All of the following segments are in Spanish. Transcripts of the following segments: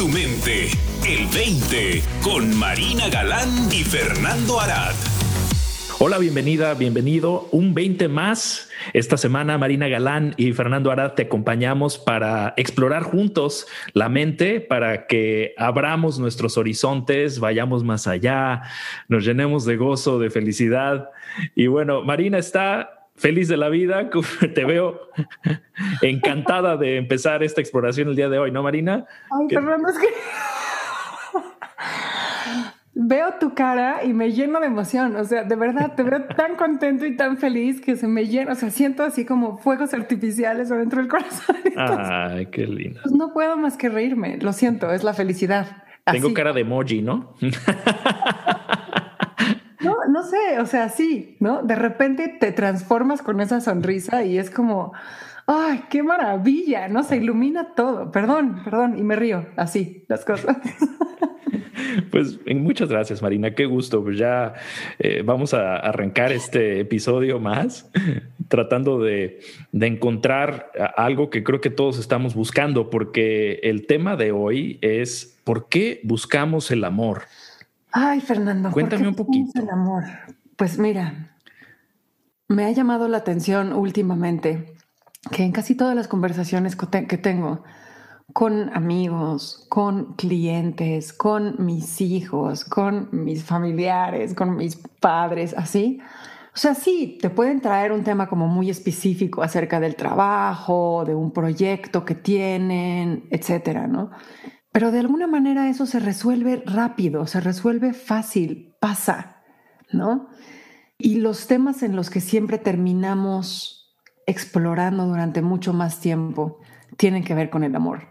tu mente. El 20 con Marina Galán y Fernando Arad. Hola, bienvenida, bienvenido. Un 20 más. Esta semana Marina Galán y Fernando Arad te acompañamos para explorar juntos la mente, para que abramos nuestros horizontes, vayamos más allá, nos llenemos de gozo, de felicidad. Y bueno, Marina está feliz de la vida. Te veo encantada de empezar esta exploración el día de hoy, ¿no, Marina? Ay, Fernando, es que veo tu cara y me lleno de emoción. O sea, de verdad, te veo tan contento y tan feliz que se me llena. O sea, siento así como fuegos artificiales adentro del corazón. Ay, qué lindo. Pues no puedo más que reírme. Lo siento, es la felicidad. Tengo cara de emoji, ¿no? No, sé, o sea, sí, ¿no? De repente te transformas con esa sonrisa y es como, ay, qué maravilla, ¿no? Se ilumina todo. Perdón, perdón, y me río, así, las cosas. Pues muchas gracias, Marina. Qué gusto. Pues ya eh, vamos a arrancar este episodio más, tratando de, de, encontrar algo que creo que todos estamos buscando, porque el tema de hoy es ¿por qué buscamos el amor? Ay, Fernando, cuéntame un poquito. El amor. Pues mira, me ha llamado la atención últimamente que en casi todas las conversaciones que tengo con amigos, con clientes, con mis hijos, con mis familiares, con mis padres, así. O sea, sí, te pueden traer un tema como muy específico acerca del trabajo, de un proyecto que tienen, etcétera, ¿no? Pero de alguna manera eso se resuelve rápido, se resuelve fácil, pasa, ¿no? Y los temas en los que siempre terminamos explorando durante mucho más tiempo tienen que ver con el amor,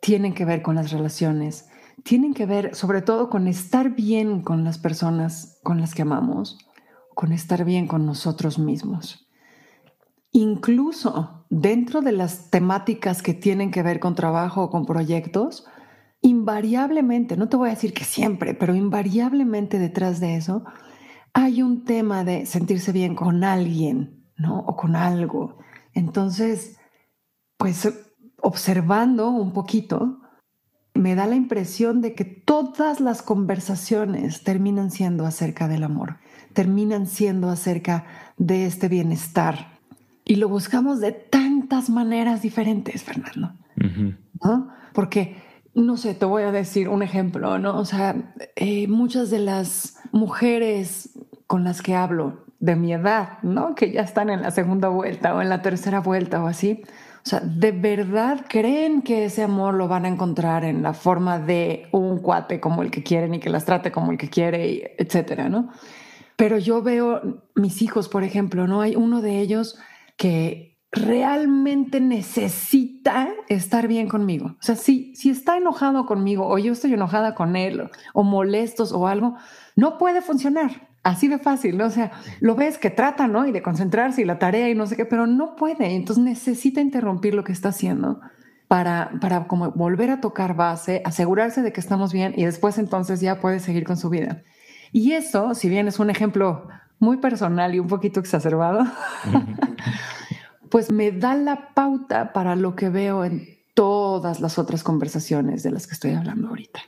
tienen que ver con las relaciones, tienen que ver sobre todo con estar bien con las personas con las que amamos, con estar bien con nosotros mismos. Incluso dentro de las temáticas que tienen que ver con trabajo o con proyectos, invariablemente, no te voy a decir que siempre, pero invariablemente detrás de eso hay un tema de sentirse bien con alguien, ¿no? O con algo. Entonces, pues observando un poquito, me da la impresión de que todas las conversaciones terminan siendo acerca del amor, terminan siendo acerca de este bienestar. Y lo buscamos de tantas maneras diferentes, Fernando. ¿no? Porque no sé, te voy a decir un ejemplo, ¿no? O sea, eh, muchas de las mujeres con las que hablo de mi edad, ¿no? Que ya están en la segunda vuelta o en la tercera vuelta o así. O sea, de verdad creen que ese amor lo van a encontrar en la forma de un cuate como el que quieren y que las trate como el que quiere, etcétera, ¿no? Pero yo veo mis hijos, por ejemplo, ¿no? Hay uno de ellos que realmente necesita estar bien conmigo. O sea, si, si está enojado conmigo o yo estoy enojada con él o, molestos o algo, no puede funcionar. Así de fácil, ¿no? O sea, lo ves que trata, ¿no? Y de concentrarse y la tarea y no sé qué, pero no puede. Entonces necesita interrumpir lo que está haciendo para, para como volver a tocar base, asegurarse de que estamos bien y después entonces ya puede seguir con su vida. Y eso, si bien es un ejemplo muy personal y un poquito exacerbado, pues me da la pauta para lo que veo en todas las otras conversaciones de las que estoy hablando ahorita.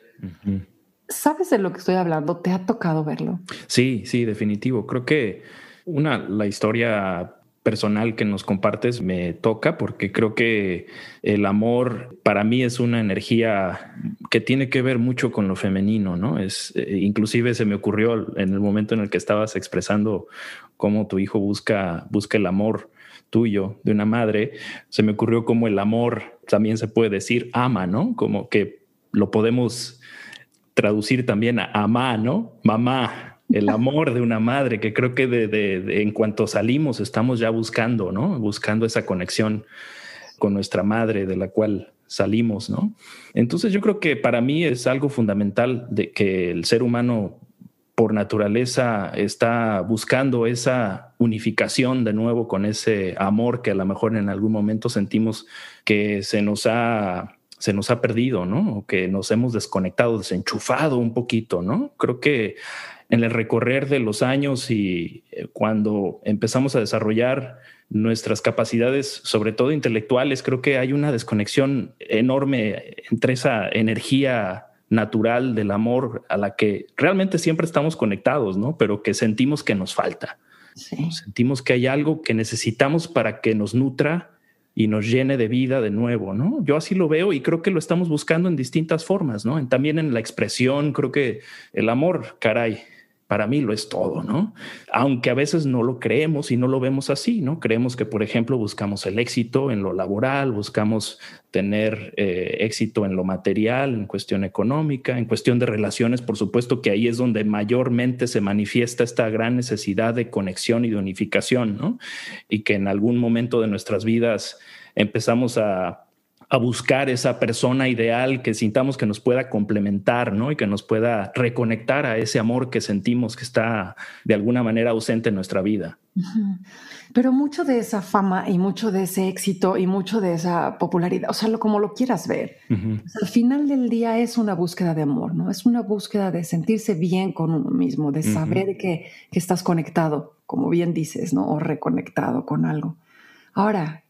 ¿Sabes de lo que estoy hablando? ¿Te ha tocado verlo? Sí, sí, definitivo. Creo que una, la historia personal que nos compartes me toca porque creo que el amor para mí es una energía que tiene que ver mucho con lo femenino, ¿no? Es eh, inclusive se me ocurrió en el momento en el que estabas expresando cómo tu hijo busca busca el amor tuyo, de una madre, se me ocurrió como el amor también se puede decir ama, ¿no? Como que lo podemos traducir también a amá, ¿no? Mamá, el amor de una madre, que creo que de, en cuanto salimos estamos ya buscando, ¿no? Buscando esa conexión con nuestra madre de la cual salimos, ¿no? Entonces yo creo que para mí es algo fundamental de que el ser humano por naturaleza está buscando esa unificación de nuevo con ese amor que a lo mejor en algún momento sentimos que se nos ha se nos ha perdido, ¿no? Que nos hemos desconectado, desenchufado un poquito, ¿no? Creo que en el recorrer de los años y eh, cuando empezamos a desarrollar nuestras capacidades, sobre todo intelectuales, creo que hay una desconexión enorme entre esa energía natural del amor a la que realmente siempre estamos conectados, ¿no? Pero que sentimos que nos falta. Sentimos que hay algo que necesitamos para que nos nutra y nos llene de vida de nuevo, ¿no? Yo así lo veo y creo que lo estamos buscando en distintas formas, ¿no? También en la expresión, creo que el amor, caray, para mí lo es todo, ¿no? Aunque a veces no lo creemos y no lo vemos así, ¿no? Creemos que, por ejemplo, buscamos el éxito en lo laboral, buscamos tener eh, éxito en lo material, en cuestión económica, en cuestión de relaciones, por supuesto que ahí es donde mayormente se manifiesta esta gran necesidad de conexión y de unificación, ¿no? Y que en algún momento de nuestras vidas empezamos a a buscar esa persona ideal que sintamos que nos pueda complementar, ¿no? Y que nos pueda reconectar a ese amor que sentimos que está de alguna manera ausente en nuestra vida. Pero mucho de esa fama y mucho de ese éxito y mucho de esa popularidad, o sea, lo, como lo quieras ver, al final del día es una búsqueda de amor, ¿no? Es una búsqueda de sentirse bien con uno mismo, de saber que, que estás conectado, como bien dices, ¿no? O reconectado con algo. Ahora,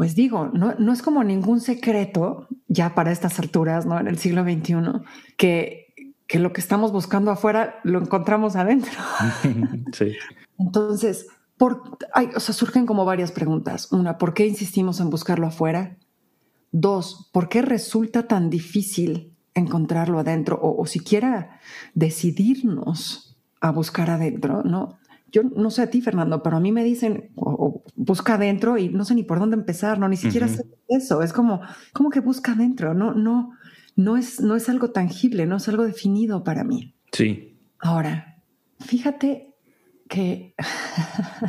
pues digo, no, es como ningún secreto ya para estas alturas, ¿no? En el siglo XXI, que, que lo que estamos buscando afuera lo encontramos adentro. sí. Entonces, por, o sea, surgen como varias preguntas. Una, ¿por qué insistimos en buscarlo afuera? Dos, ¿por qué resulta tan difícil encontrarlo adentro o, o siquiera decidirnos a buscar adentro? ¿no? yo no sé a ti, Fernando, pero a mí me dicen, o, busca adentro y no sé ni por dónde empezar, no, ni siquiera sé eso. Es como, como que busca adentro, no, no, no es, no es algo tangible, no es algo definido para mí. Sí. Ahora, fíjate que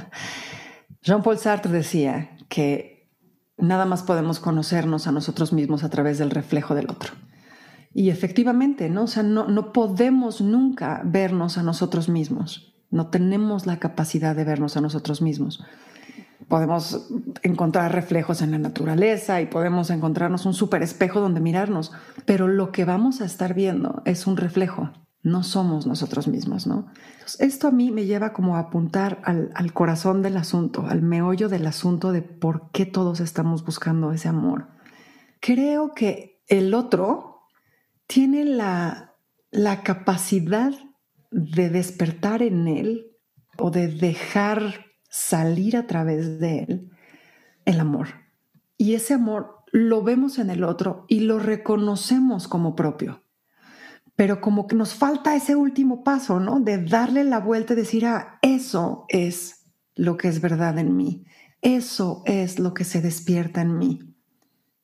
Jean-Paul Sartre decía que nada más podemos conocernos a nosotros mismos a través del reflejo del otro. Y efectivamente, ¿no? O sea, no, no podemos nunca vernos a nosotros mismos no tenemos la capacidad de vernos a nosotros mismos. Podemos encontrar reflejos en la naturaleza y podemos encontrarnos un super espejo donde mirarnos, pero lo que vamos a estar viendo es un reflejo, no somos nosotros mismos, ¿no? esto a mí me lleva como a apuntar al, al corazón del asunto, al meollo del asunto de por qué todos estamos buscando ese amor. Creo que el otro tiene la, la capacidad de despertar en él o de dejar salir a través de él el amor. Y ese amor lo vemos en el otro y lo reconocemos como propio. Pero como que nos falta ese último paso, ¿no? De darle la vuelta y decir, ah, eso es lo que es verdad en mí. Eso es lo que se despierta en mí.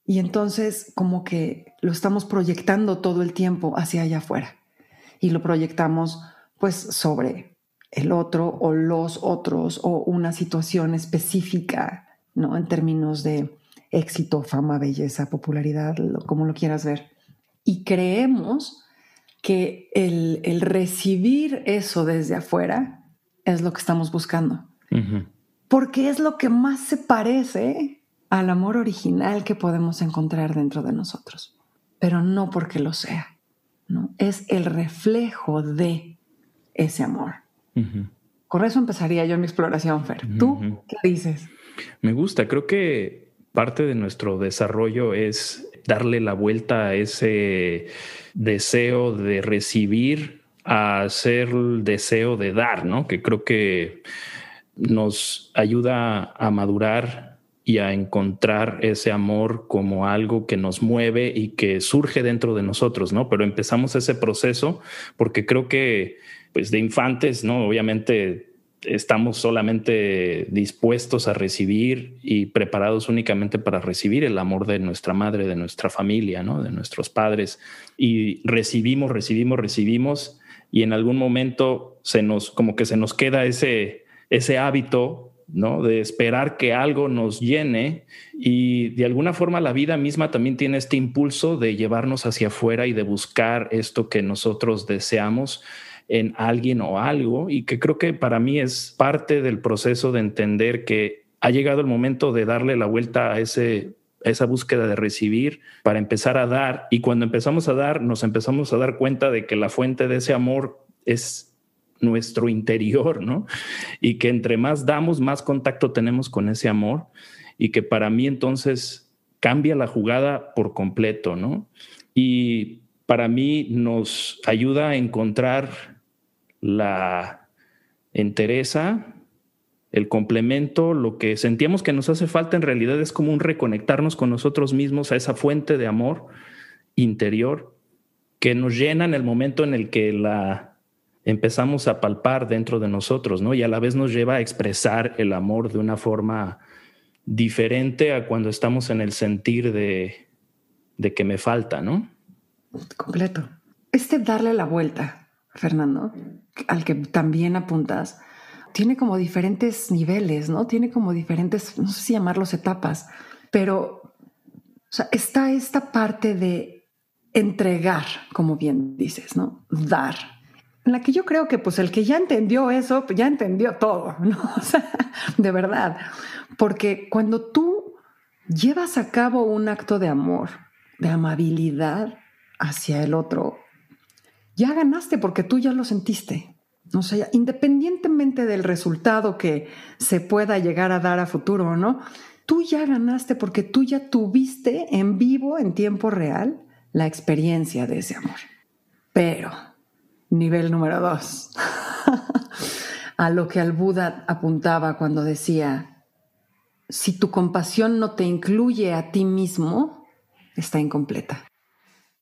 Y entonces como que lo estamos proyectando todo el tiempo hacia allá afuera. Y lo proyectamos pues sobre el otro o los otros o una situación específica, ¿no? En términos de éxito, fama, belleza, popularidad, como lo quieras ver. Y creemos que el, recibir eso desde afuera es lo que estamos buscando. Porque es lo que más se parece al amor original que podemos encontrar dentro de nosotros. Pero no porque lo sea, ¿no? Es el reflejo de ese amor. Con eso empezaría yo mi exploración, Fer. ¿Tú qué dices? Me gusta, creo que parte de nuestro desarrollo es darle la vuelta a ese deseo de recibir a ser el deseo de dar, ¿no? Que creo que nos ayuda a madurar y a encontrar ese amor como algo que nos mueve y que surge dentro de nosotros, ¿no? Pero empezamos ese proceso porque creo que pues de infantes, ¿no? Obviamente estamos solamente dispuestos a recibir y preparados únicamente para recibir el amor de nuestra madre, de nuestra familia, ¿no? De nuestros padres. Y recibimos, recibimos, recibimos y en algún momento se nos, como que se nos queda ese, ese hábito ¿no? De esperar que algo nos llene y de alguna forma la vida misma también tiene este impulso de llevarnos hacia afuera y de buscar esto que nosotros deseamos en alguien o algo y que creo que para mí es parte del proceso de entender que ha llegado el momento de darle la vuelta a ese esa búsqueda de recibir para empezar a dar y cuando empezamos a dar nos empezamos a dar cuenta de que la fuente de ese amor es nuestro interior, ¿no? Y que entre más damos, más contacto tenemos con ese amor y que para mí entonces cambia la jugada por completo, ¿no? Y para mí nos ayuda a encontrar la entereza, el complemento, lo que sentíamos que nos hace falta en realidad es como un reconectarnos con nosotros mismos a esa fuente de amor interior que nos llena en el momento en el que la empezamos a palpar dentro de nosotros, ¿no? Y a la vez nos lleva a expresar el amor de una forma diferente a cuando estamos en el sentir de, de que me falta, ¿no? Completo. Este darle la vuelta, Fernando, al que también apuntas, tiene como diferentes niveles, ¿no? Tiene como diferentes, no sé si llamarlos etapas, pero está esta parte de entregar, como bien dices, ¿no? Dar. En la que yo creo que pues el que ya entendió eso, ya entendió todo, ¿no? De verdad. Porque cuando tú llevas a cabo un acto de amor, de amabilidad hacia el otro, ya ganaste porque tú ya lo sentiste. O sea, independientemente del resultado que se pueda llegar a dar a futuro, ¿no? Tú ya ganaste porque tú ya tuviste en vivo, en tiempo real, la experiencia de ese amor. Pero, nivel número dos, a lo que al Buda apuntaba cuando decía, si tu compasión no te incluye a ti mismo, está incompleta.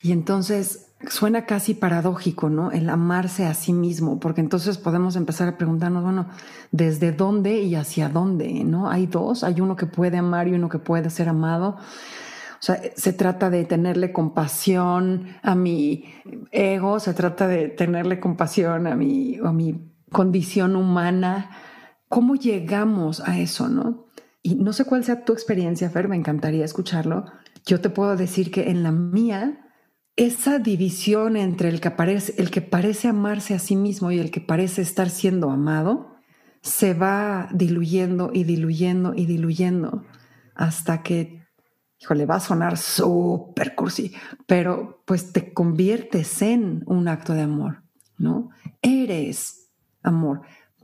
Y entonces suena casi paradójico, ¿no? El amarse a sí mismo, porque entonces podemos empezar a preguntarnos, bueno, ¿desde dónde y hacia dónde? ¿No? Hay dos, hay uno que puede amar y uno que puede ser amado. O sea, se trata de tenerle compasión a mi ego, se trata de tenerle compasión a mi, a mi condición humana. ¿Cómo llegamos a eso, no? Y no sé cuál sea tu experiencia, Fer, me encantaría escucharlo. Yo te puedo decir que en la mía, esa división entre el que, parece, el que parece amarse a sí mismo y el que parece estar siendo amado se va diluyendo y diluyendo y diluyendo hasta que, híjole, va a sonar súper cursi, pero pues te conviertes en un acto de amor, ¿no? Eres amor.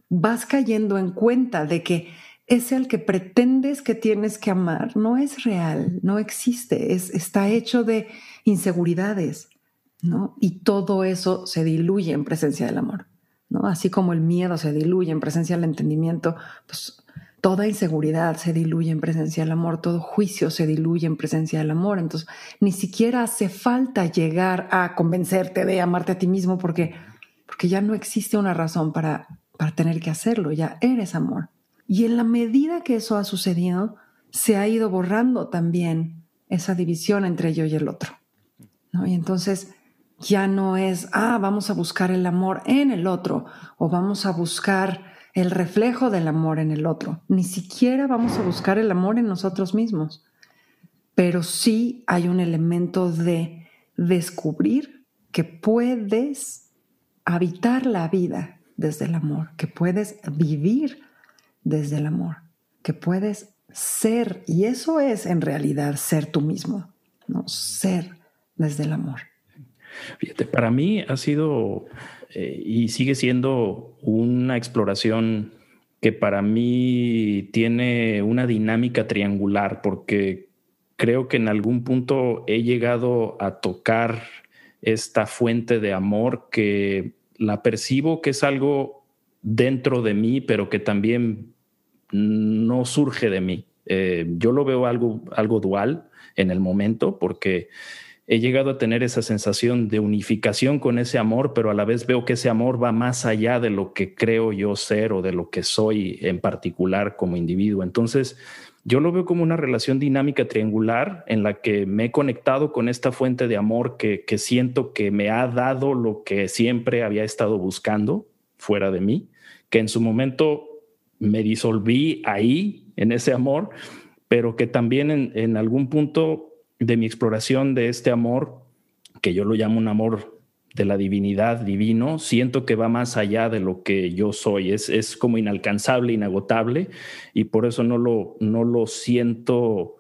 Vas cayendo en cuenta de que ese al que pretendes que tienes que amar no es real, no existe, es, está hecho de inseguridades, ¿no? Y todo eso se diluye en presencia del amor, ¿no? Así como el miedo se diluye en presencia del entendimiento, pues toda inseguridad se diluye en presencia del amor, todo juicio se diluye en presencia del amor. Entonces, ni siquiera hace falta llegar a convencerte de amarte a ti mismo porque, porque ya no existe una razón para, para tener que hacerlo, ya eres amor. Y en la medida que eso ha sucedido, se ha ido borrando también esa división entre yo y el otro. Y entonces ya no es, ah, vamos a buscar el amor en el otro o vamos a buscar el reflejo del amor en el otro. Ni siquiera vamos a buscar el amor en nosotros mismos. Pero sí hay un elemento de descubrir que puedes habitar la vida desde el amor, que puedes vivir desde el amor, que puedes ser, y eso es en realidad ser tú mismo, ¿no? Ser desde el amor? Fíjate, para mí ha sido eh, y sigue siendo una exploración que para mí tiene una dinámica triangular porque creo que en algún punto he llegado a tocar esta fuente de amor que la percibo que es algo dentro de mí, pero que también no surge de mí. Eh, yo lo veo algo, algo dual en el momento porque he llegado a tener esa sensación de unificación con ese amor, pero a la vez veo que ese amor va más allá de lo que creo yo ser o de lo que soy en particular como individuo. Entonces, yo lo veo como una relación dinámica triangular en la que me he conectado con esta fuente de amor que, que siento que me ha dado lo que siempre había estado buscando fuera de mí, que en su momento me disolví ahí, en ese amor, pero que también en, en algún punto de mi exploración de este amor, que yo lo llamo un amor de la divinidad divino, siento que va más allá de lo que yo soy, es, es como inalcanzable, inagotable, y por eso no lo, no lo siento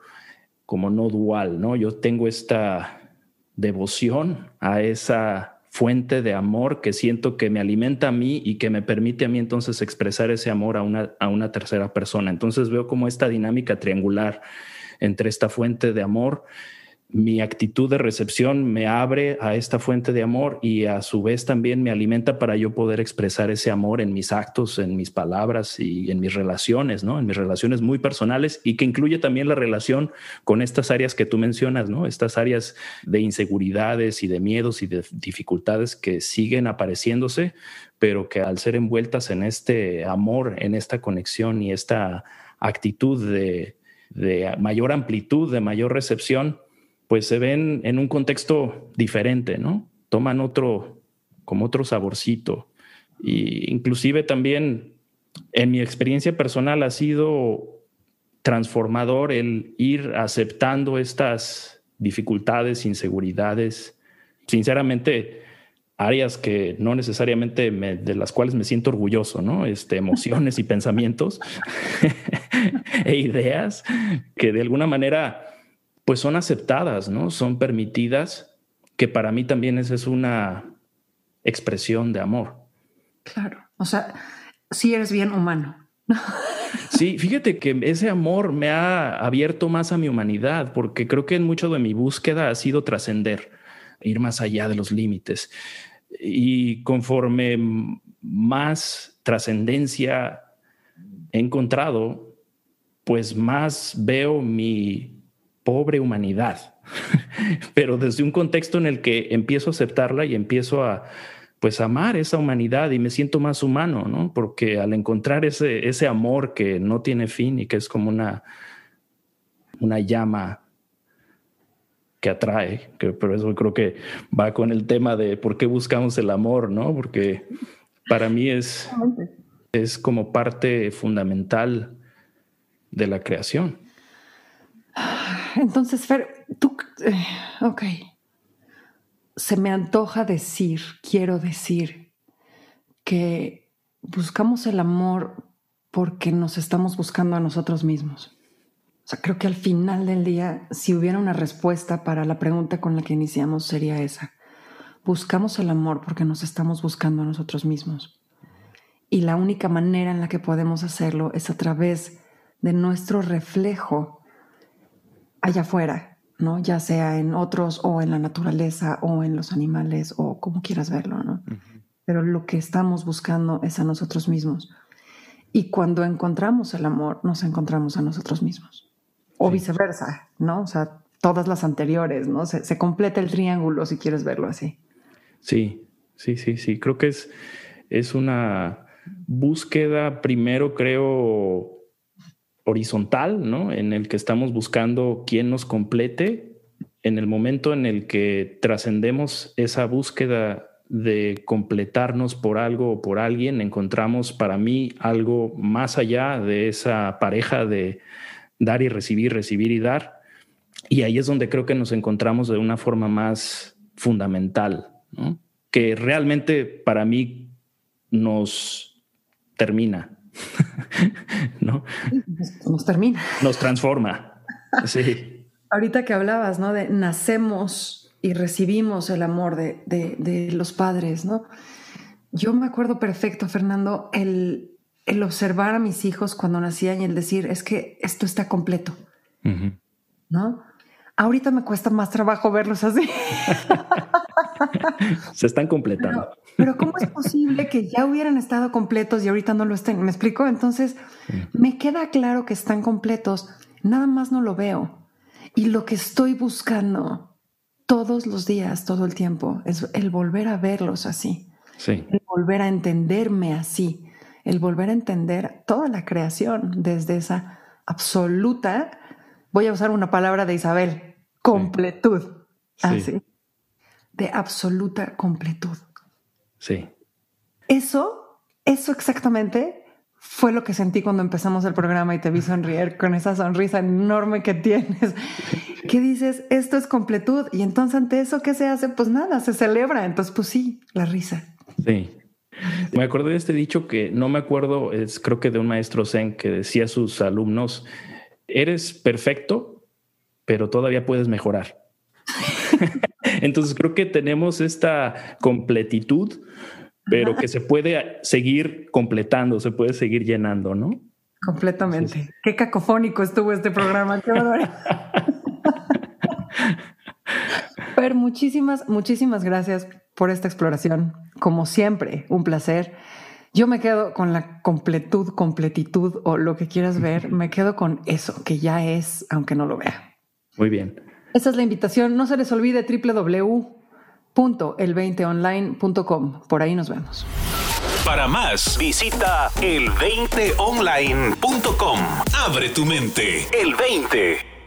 como no dual, ¿no? Yo tengo esta devoción a esa fuente de amor que siento que me alimenta a mí y que me permite a mí entonces expresar ese amor a una, a una tercera persona. Entonces veo como esta dinámica triangular entre esta fuente de amor mi actitud de recepción me abre a esta fuente de amor y a su vez también me alimenta para yo poder expresar ese amor en mis actos, en mis palabras y en mis relaciones, ¿no? En mis relaciones muy personales y que incluye también la relación con estas áreas que tú mencionas, ¿no? Estas áreas de inseguridades y de miedos y de dificultades que siguen apareciéndose, pero que al ser envueltas en este amor, en esta conexión y esta actitud de, de mayor amplitud, de mayor recepción, pues se ven en un contexto diferente, ¿no? Toman otro, como otro saborcito. Y inclusive también en mi experiencia personal ha sido transformador el ir aceptando estas dificultades, inseguridades, sinceramente áreas que no necesariamente de las cuales me siento orgulloso, ¿no? Este, emociones y pensamientos e ideas que de alguna manera pues son aceptadas, ¿no? Son permitidas, que para mí también esa es una expresión de amor. Claro, o sea, sí eres bien humano. Sí, fíjate que ese amor me ha abierto más a mi humanidad, porque creo que en mucho de mi búsqueda ha sido trascender, ir más allá de los límites. Y conforme más trascendencia he encontrado, pues más veo mi pobre humanidad, pero desde un contexto en el que empiezo a aceptarla y empiezo a pues amar esa humanidad y me siento más humano, ¿no? Porque al encontrar ese, ese amor que no tiene fin y que es como una, una llama que atrae, que por eso creo que va con el tema de por qué buscamos el amor, ¿no? Porque para mí es, es como parte fundamental de la creación. Entonces, Fer, tú, eh, ok, se me antoja decir, quiero decir, que buscamos el amor porque nos estamos buscando a nosotros mismos. Sea, creo que al final del día, si hubiera una respuesta para la pregunta con la que iniciamos, sería esa. Buscamos el amor porque nos estamos buscando a nosotros mismos. Y la única manera en la que podemos hacerlo es a través de nuestro reflejo allá afuera, ¿no? Ya sea en otros o en la naturaleza o en los animales o como quieras verlo, ¿no? Pero lo que estamos buscando es a nosotros mismos. Y cuando encontramos el amor, nos encontramos a nosotros mismos. O viceversa, ¿no? O sea, todas las anteriores, ¿no? Se, se, completa el triángulo si quieres verlo así. Sí, sí, sí, sí. Creo que es, es una búsqueda, primero creo, horizontal, ¿no? En el que estamos buscando quién nos complete. En el momento en el que trascendemos esa búsqueda de completarnos por algo o por alguien, encontramos para mí algo más allá de esa pareja de dar y recibir, recibir y dar. Y ahí es donde creo que nos encontramos de una forma más fundamental, ¿no? que realmente para mí nos termina, ¿no? Nos termina. Nos transforma. Sí. Ahorita que hablabas, ¿no? De nacemos y recibimos el amor de, de, los padres, ¿no? Yo me acuerdo perfecto, Fernando, el, el, observar a mis hijos cuando nacían y el decir, es que esto está completo, ¿no? Ahorita me cuesta más trabajo verlos así. Se están completando. Pero, ¿cómo es posible que ya hubieran estado completos y ahorita no lo estén? ¿Me explico? Entonces, me queda claro que están completos, nada más no lo veo. Y lo que estoy buscando todos los días, todo el tiempo, es el volver a verlos así. Sí. El volver a entenderme así. El volver a entender toda la creación desde esa absoluta, voy a usar una palabra de Isabel, completud. Así de absoluta completud. Sí. Eso, eso exactamente fue lo que sentí cuando empezamos el programa y te vi sonreír con esa sonrisa enorme que tienes. ¿Qué dices? Esto es completud. Y entonces ante eso, ¿qué se hace? Pues nada, se celebra. Entonces, pues sí, la risa. Sí. Me acuerdo de este dicho que no me acuerdo, es creo que de un maestro Zen que decía a sus alumnos, eres perfecto, pero todavía puedes mejorar. Entonces creo que tenemos esta completitud, pero que se puede seguir completando, se puede seguir llenando, ¿no? Completamente. Qué cacofónico estuvo este programa. Qué Pero muchísimas, muchísimas gracias por esta exploración. Como siempre, un placer. Yo me quedo con la completud, completitud o lo que quieras ver. Me quedo con eso, que ya es, aunque no lo vea. Muy bien. Esa es la invitación. No se les olvide www.el20online.com. Por ahí nos vemos. Para más, visita el20online.com. Abre tu mente. El 20.